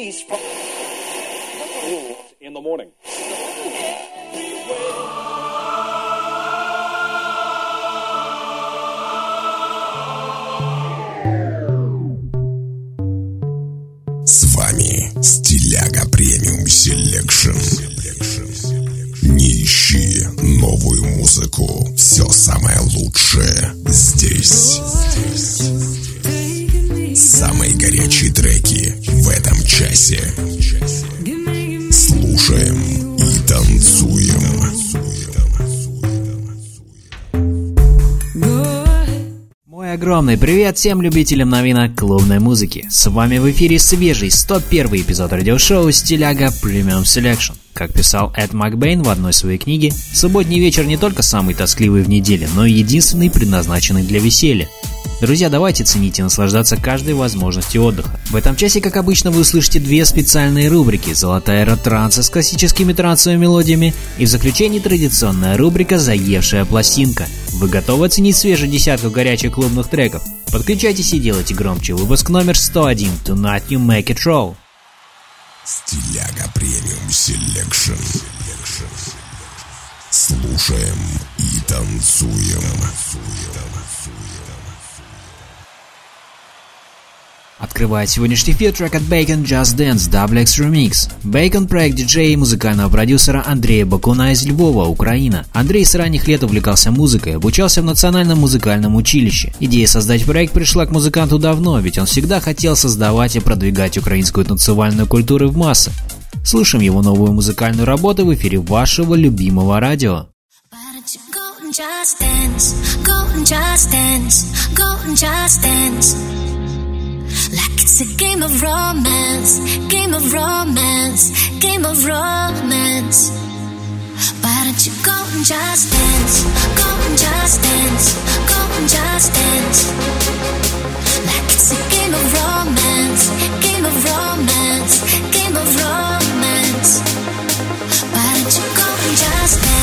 release from in the morning. С вами Стиляга Premium Selection. Не ищи новую музыку. Все самое лучшее здесь. Самые горячие треки часе. Слушаем и танцуем. Мой огромный привет всем любителям новинок клубной музыки. С вами в эфире свежий 101 эпизод радиошоу «Стиляга Premium Selection». Как писал Эд Макбейн в одной своей книге, субботний вечер не только самый тоскливый в неделе, но и единственный предназначенный для веселья. Друзья, давайте ценить и наслаждаться каждой возможностью отдыха. В этом часе, как обычно, вы услышите две специальные рубрики «Золотая эра транса» с классическими трансовыми мелодиями и в заключении традиционная рубрика «Заевшая пластинка». Вы готовы оценить свежую десятку горячих клубных треков? Подключайтесь и делайте громче. Выпуск номер 101 «Tonight You Make It Roll». Стиляга Premium Selection. Слушаем и танцуем. Открывает сегодняшний эфир трек от Bacon Just Dance Double X Remix. Bacon – проект диджея и музыкального продюсера Андрея Бакуна из Львова, Украина. Андрей с ранних лет увлекался музыкой, обучался в Национальном музыкальном училище. Идея создать проект пришла к музыканту давно, ведь он всегда хотел создавать и продвигать украинскую танцевальную культуру в массы. Слушаем его новую музыкальную работу в эфире вашего любимого радио. Just dance? Go and just dance. Go and just dance. Like it's a game of romance. Game of romance. Game of romance. Why don't you go and just dance? Go and just dance. Go and just dance. Like it's a game of romance. Game of romance. Game of romance. Why don't you go and just dance?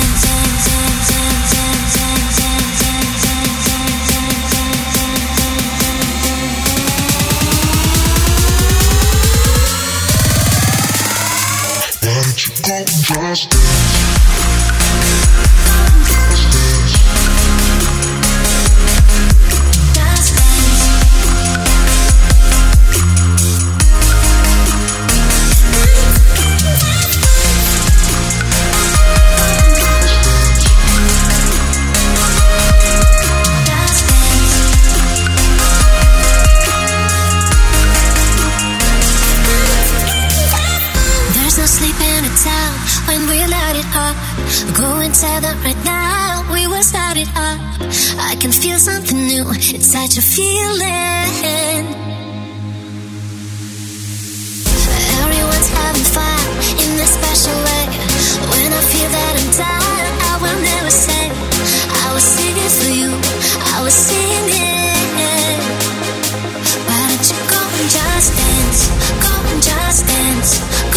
Just dance? Sleeping in town when we light it up. Go and tell them right now we will start it up. I can feel something new. It's such a feeling. Everyone's having fun in a special way. When I feel that I'm tired, I will never say I was singing for you. I was singing. Why don't you go and just dance? Go and just dance. Go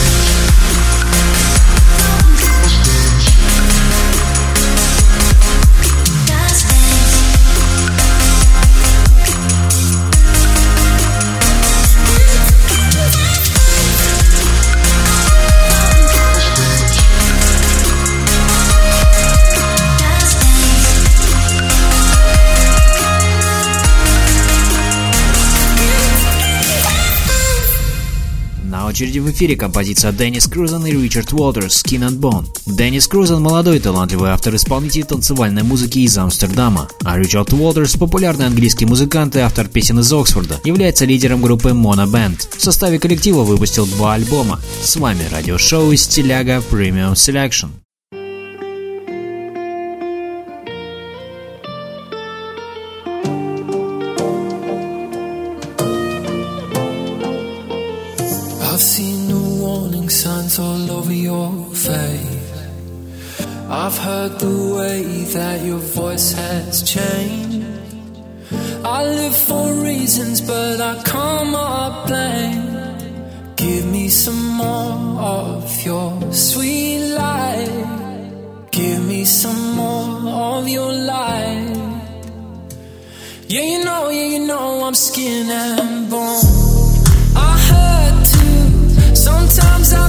очереди в эфире композиция Деннис Крузен и Ричард Уолтерс «Skin and Bone». Деннис Крузен – молодой талантливый автор-исполнитель танцевальной музыки из Амстердама, а Ричард Уолтерс – популярный английский музыкант и автор песен из Оксфорда, является лидером группы Mono Band. В составе коллектива выпустил два альбома. С вами радиошоу из Стиляга Premium Selection. Has changed. I live for reasons, but I come up blank. Give me some more of your sweet light. Give me some more of your light. Yeah, you know, yeah, you know, I'm skin and bone. I hurt too. Sometimes I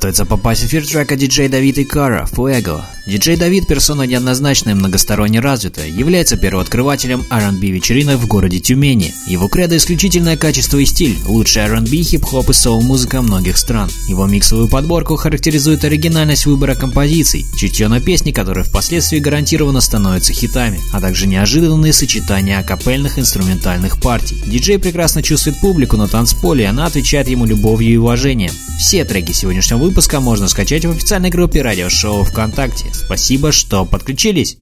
Готовится попасть в эфир трека диджей Давид и Кара «Fuego». Диджей Давид – персона неоднозначная и многосторонне развитая, является первооткрывателем R&B вечеринок в городе Тюмени. Его кредо – исключительное качество и стиль, лучший R&B, хип-хоп и соул-музыка многих стран. Его миксовую подборку характеризует оригинальность выбора композиций, чутье на песни, которые впоследствии гарантированно становятся хитами, а также неожиданные сочетания акапельных инструментальных партий. Диджей прекрасно чувствует публику на танцполе, и она отвечает ему любовью и уважением. Все треки сегодняшнего выпуска можно скачать в официальной группе радиошоу ВКонтакте. Спасибо, что подключились.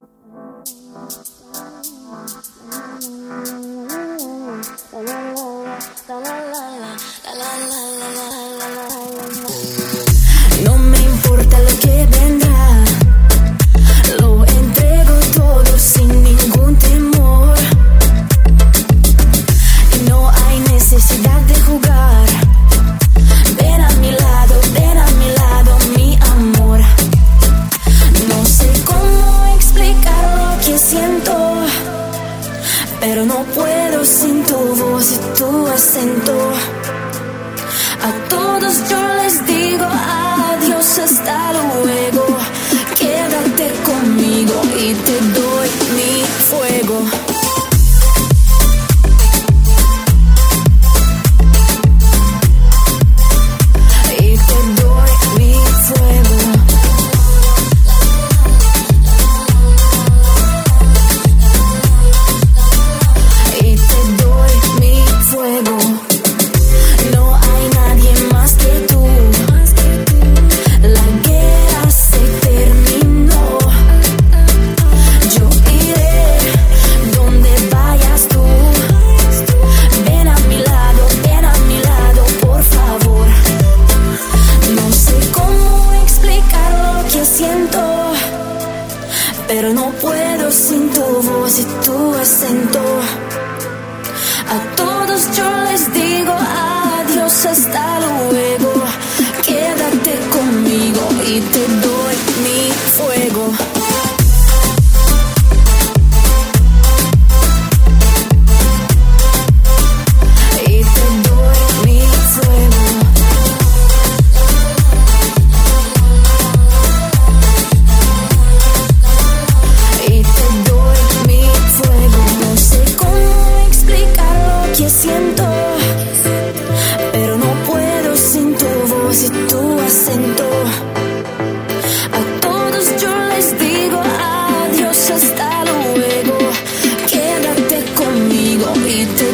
acento. A todos yo need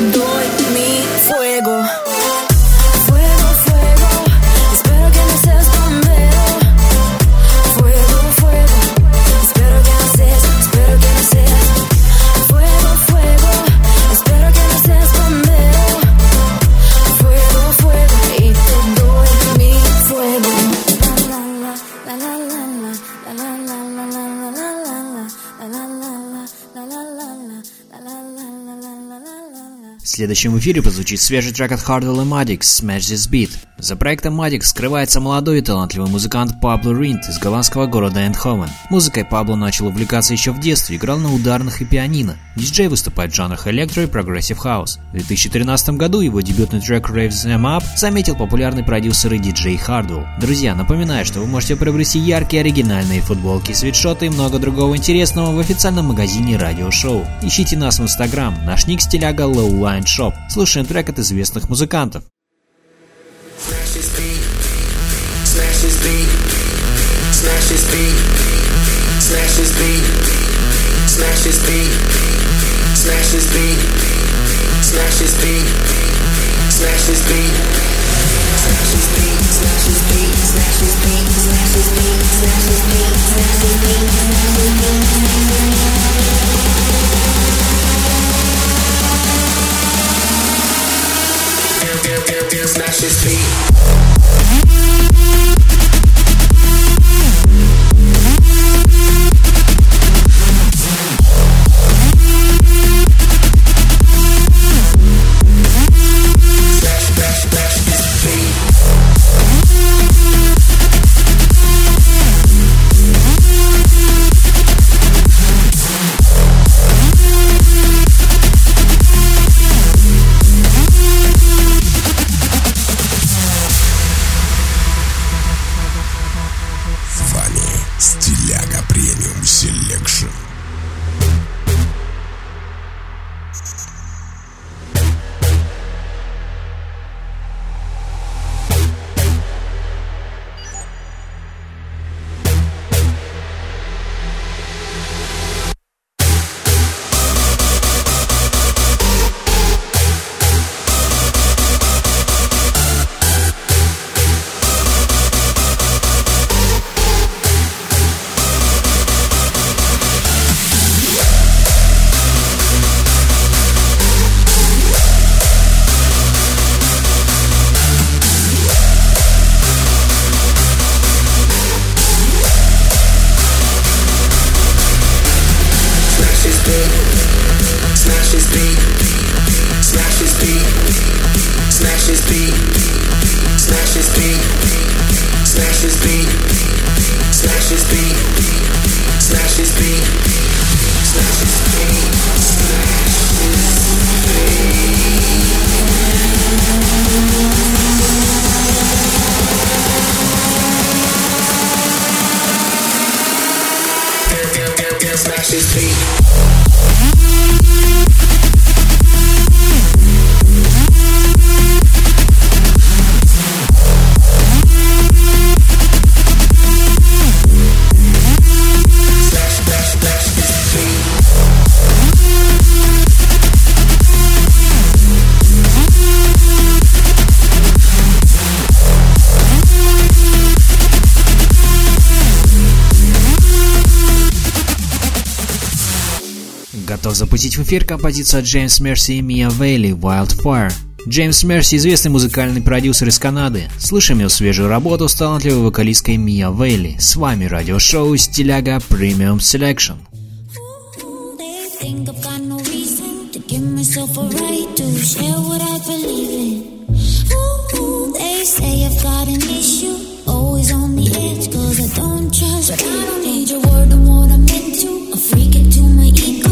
следующем эфире прозвучит свежий трек от Hardwell и Maddix «Smash This Beat». За проектом Maddix скрывается молодой и талантливый музыкант Пабло Ринд из голландского города Эндховен. Музыкой Пабло начал увлекаться еще в детстве, играл на ударных и пианино. Диджей выступает в жанрах электро и прогрессив хаус. В 2013 году его дебютный трек Raves Them Up заметил популярный продюсер и диджей Hardwell. Друзья, напоминаю, что вы можете приобрести яркие оригинальные футболки, свитшоты и много другого интересного в официальном магазине радиошоу. Ищите нас в инстаграм, наш ник стиляга Lowline Shop. Слушаем трек от известных музыкантов. Smash this smash his feet. выпустить в эфир композицию от Джеймс Мерси и Мия Вейли «Wildfire». Джеймс Мерси – известный музыкальный продюсер из Канады. Слышим его свежую работу с талантливой вокалисткой Мия Вейли. С вами радиошоу «Стиляга Premium Selection». think I've got no reason to give myself a right to share what I believe in. Ooh, ooh, they say I've got an issue, always on the edge, cause I don't trust. But I don't need your word on what I'm into, I freak it to my ego.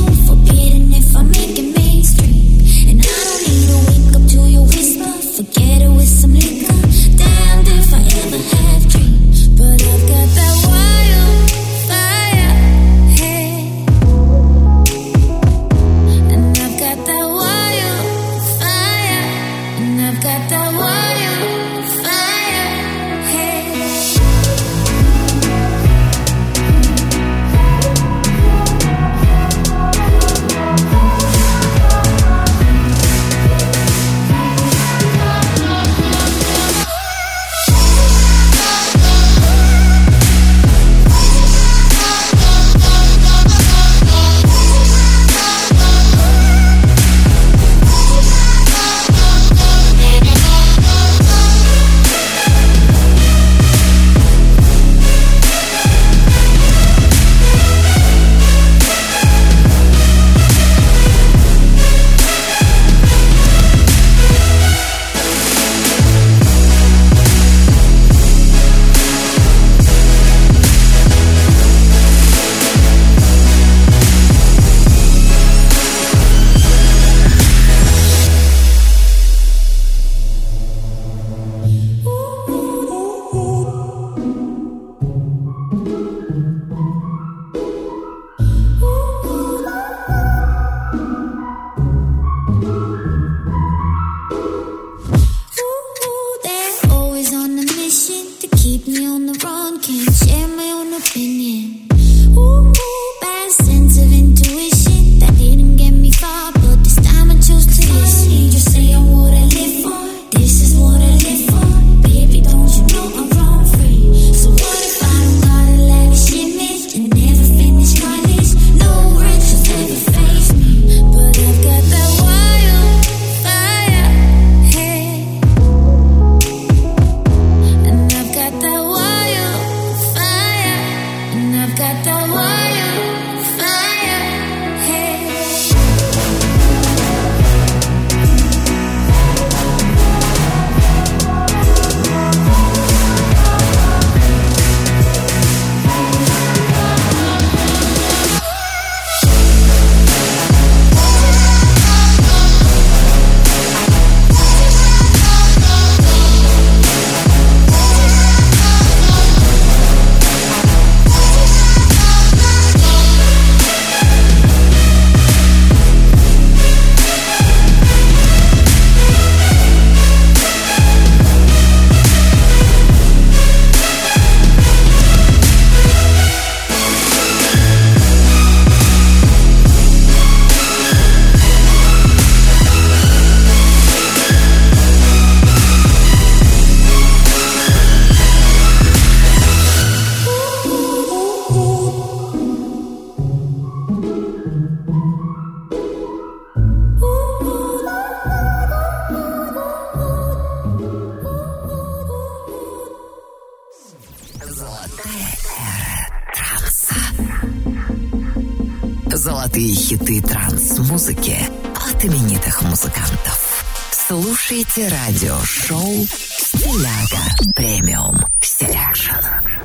Золотые хиты транс-музыки от именитых музыкантов. Слушайте радио-шоу «Стиляга Premium Selection».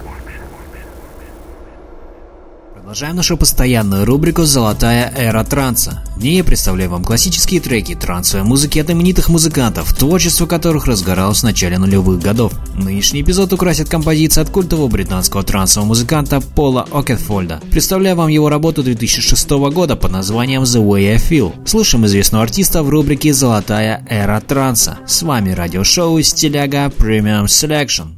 Продолжаем нашу постоянную рубрику «Золотая эра транса». В ней я представляю вам классические треки трансовой музыки от именитых музыкантов, творчество которых разгоралось в начале нулевых годов. Нынешний эпизод украсит композиция от культового британского трансового музыканта Пола Окенфолда. Представляю вам его работу 2006 года под названием «The Way I Feel». Слышим известного артиста в рубрике «Золотая эра транса». С вами радиошоу «Стиляга Premium Selection».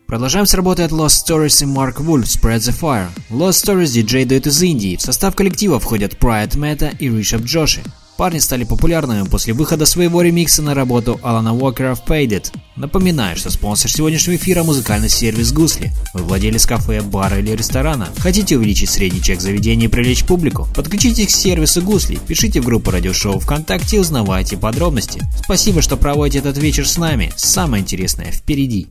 Продолжаем с работы от Lost Stories и Mark Wolf Spread the Fire. Lost Stories диджей дует из Индии. В состав коллектива входят Pride Meta и Ришаб Джоши. Парни стали популярными после выхода своего ремикса на работу Алана Уокера в Paid It. Напоминаю, что спонсор сегодняшнего эфира – музыкальный сервис Гусли. Вы владелец кафе, бара или ресторана. Хотите увеличить средний чек заведения и привлечь публику? Подключитесь к сервису Гусли, пишите в группу радиошоу ВКонтакте и узнавайте подробности. Спасибо, что проводите этот вечер с нами. Самое интересное впереди.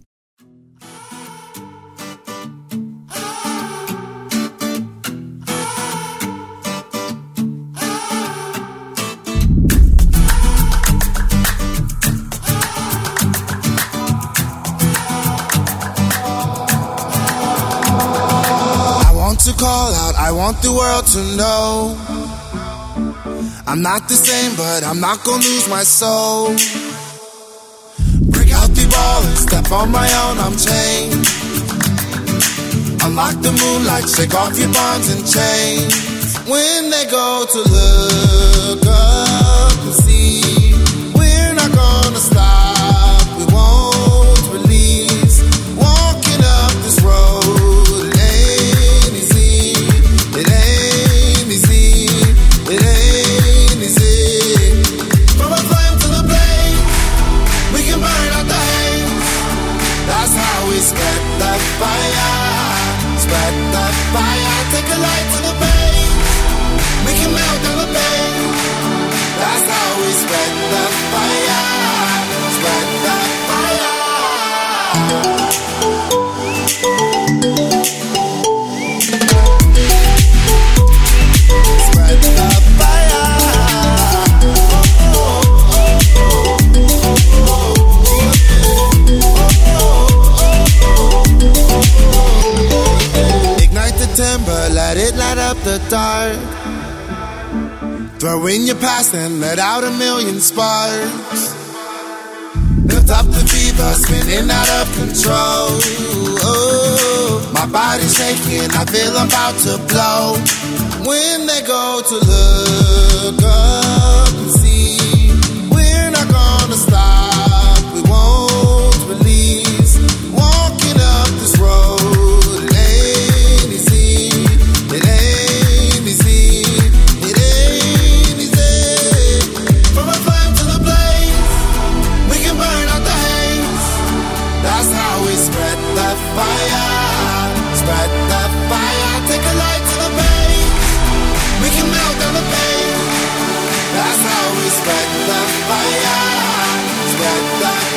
Call out, I want the world to know. I'm not the same, but I'm not gonna lose my soul. Break out the ball and step on my own, I'm chained. Unlock the moonlight, shake off your bonds and chains. When they go to look up and see, your past and let out a million sparks. Built up the fever, spinning out of control. Oh, my body's shaking, I feel I'm about to blow. When they go to look up how we spread the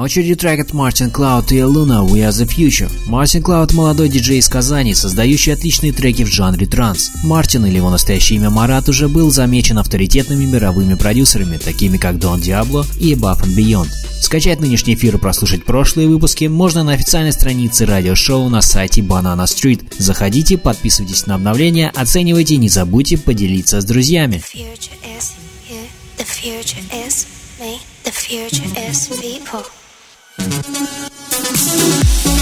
очереди трек от Мартин Клауд и Луна We Are The Future. Мартин Клауд – молодой диджей из Казани, создающий отличные треки в жанре транс. Мартин, или его настоящее имя Марат, уже был замечен авторитетными мировыми продюсерами, такими как Don Diablo и Above and Beyond. Скачать нынешний эфир и прослушать прошлые выпуски можно на официальной странице радиошоу на сайте Banana Street. Заходите, подписывайтесь на обновления, оценивайте не забудьте поделиться с друзьями. The future is people. すごい!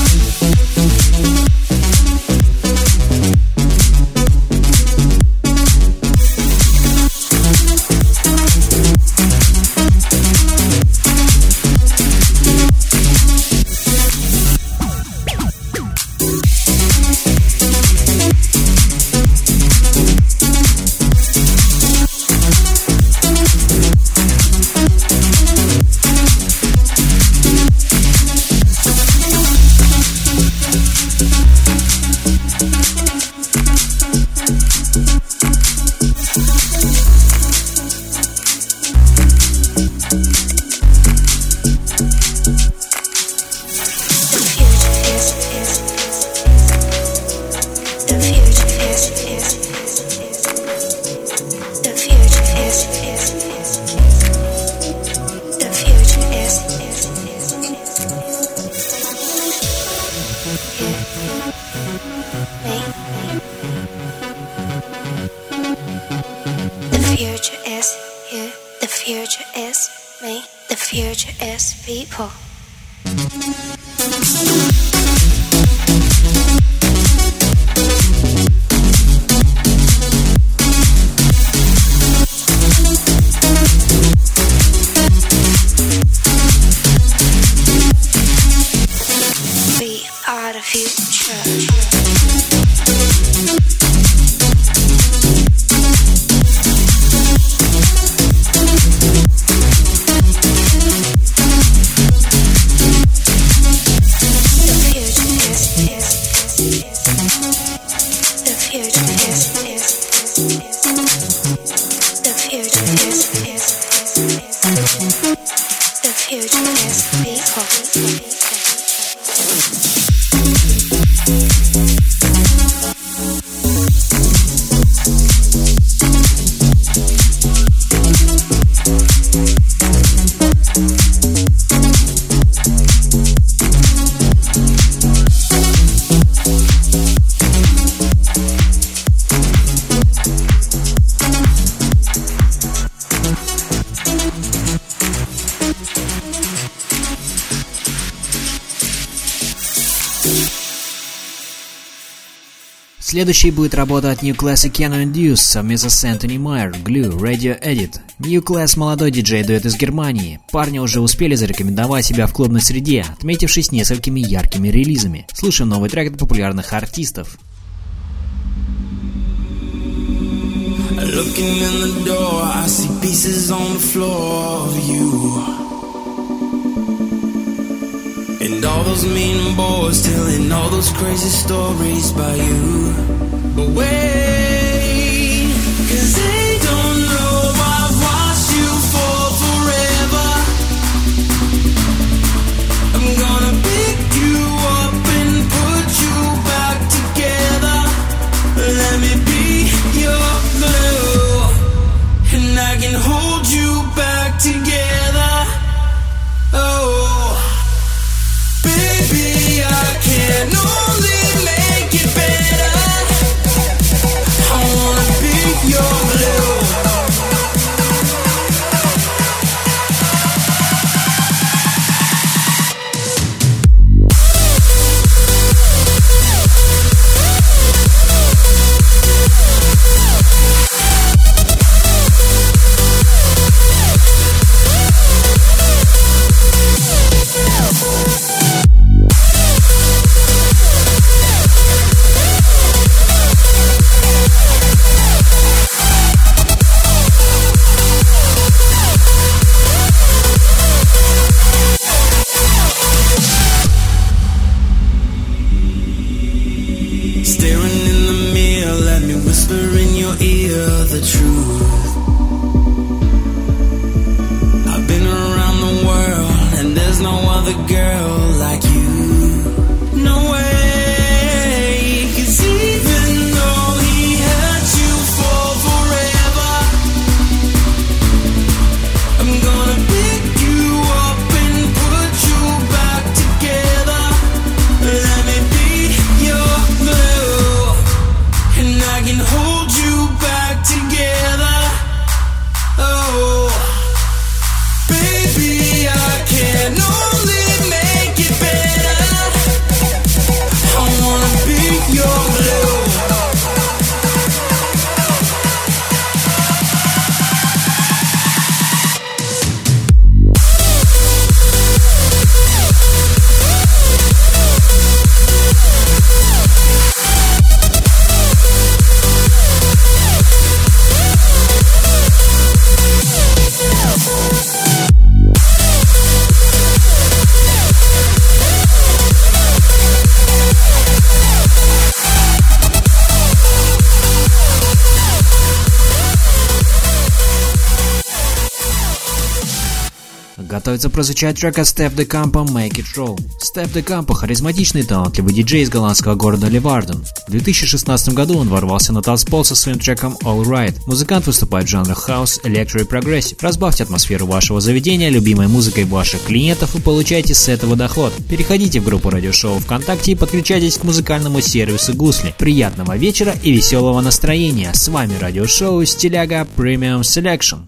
Следующей будет работа от New Class Keanu and Deuce совместно с Anthony Meyer, Glue, Radio Edit. New Class – молодой диджей-дуэт из Германии. Парни уже успели зарекомендовать себя в клубной среде, отметившись несколькими яркими релизами. Слушаем новый трек от популярных артистов. Looking in the door, I see pieces on the floor of you. And all those mean boys telling all those crazy stories by you. But where? Готовится прозвучать трек от Steff da Campo «Make It Roll». Steff da Campo – харизматичный и талантливый диджей из голландского города Ливарден. В 2016 году он ворвался на танцпол со своим треком All Right. Музыкант выступает в жанрах хаус, электро и прогрессив. Разбавьте атмосферу вашего заведения любимой музыкой ваших клиентов и получайте с этого доход. Переходите в группу радиошоу ВКонтакте и подключайтесь к музыкальному сервису Гусли. Приятного вечера и веселого настроения. С вами радиошоу Стиляга Premium Selection.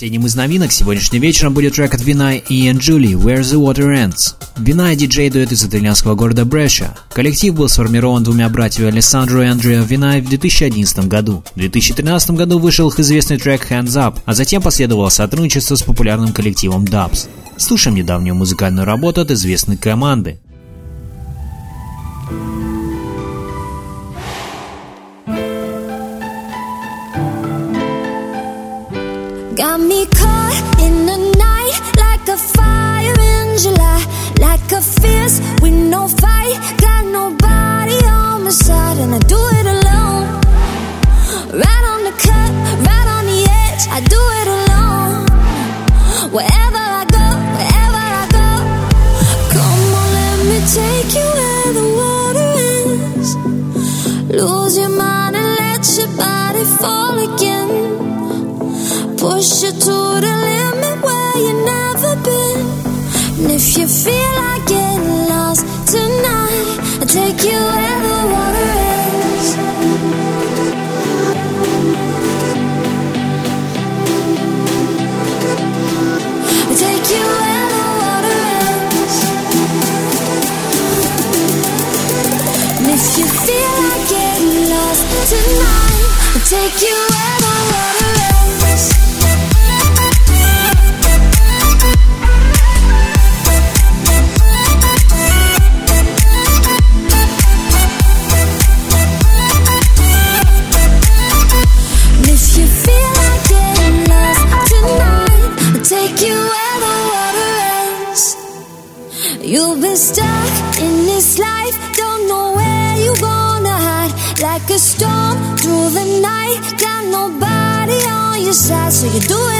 Последним из новинок сегодняшним вечером будет трек от Вина и Ian Julie «Where the Water Ends». Вина диджей дуэт из итальянского города Бреша. Коллектив был сформирован двумя братьями Алессандро и Андреа Винай в 2011 году. В 2013 году вышел их известный трек «Hands Up», а затем последовало сотрудничество с популярным коллективом Dubs. Слушаем недавнюю музыкальную работу от известной команды. Got me caught in the night like a fire in July, like a fierce with no fight. Got nobody on my side, and I do it alone. Right on the cut, right on the edge, I do it alone. Wherever tonight. I'll take you everywhere. So you do it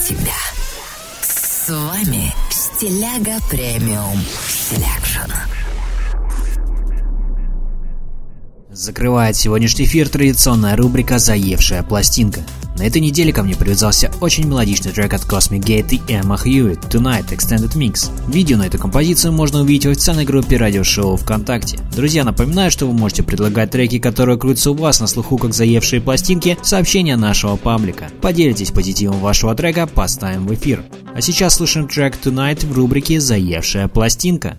тебя. С вами Стиляга Premium Selection. Закрывает сегодняшний эфир традиционная рубрика «Заевшая пластинка». На этой неделе ко мне привязался очень мелодичный трек от Cosmic Gate и Emma Hewitt «Tonight Extended Mix». Видео на эту композицию можно увидеть в официальной группе радиошоу ВКонтакте. Друзья, напоминаю, что вы можете предлагать треки, которые крутятся у вас на слуху как заевшие пластинки, сообщения нашего паблика. Поделитесь позитивом вашего трека, поставим в эфир. А сейчас слушаем трек «Tonight» в рубрике «Заевшая пластинка».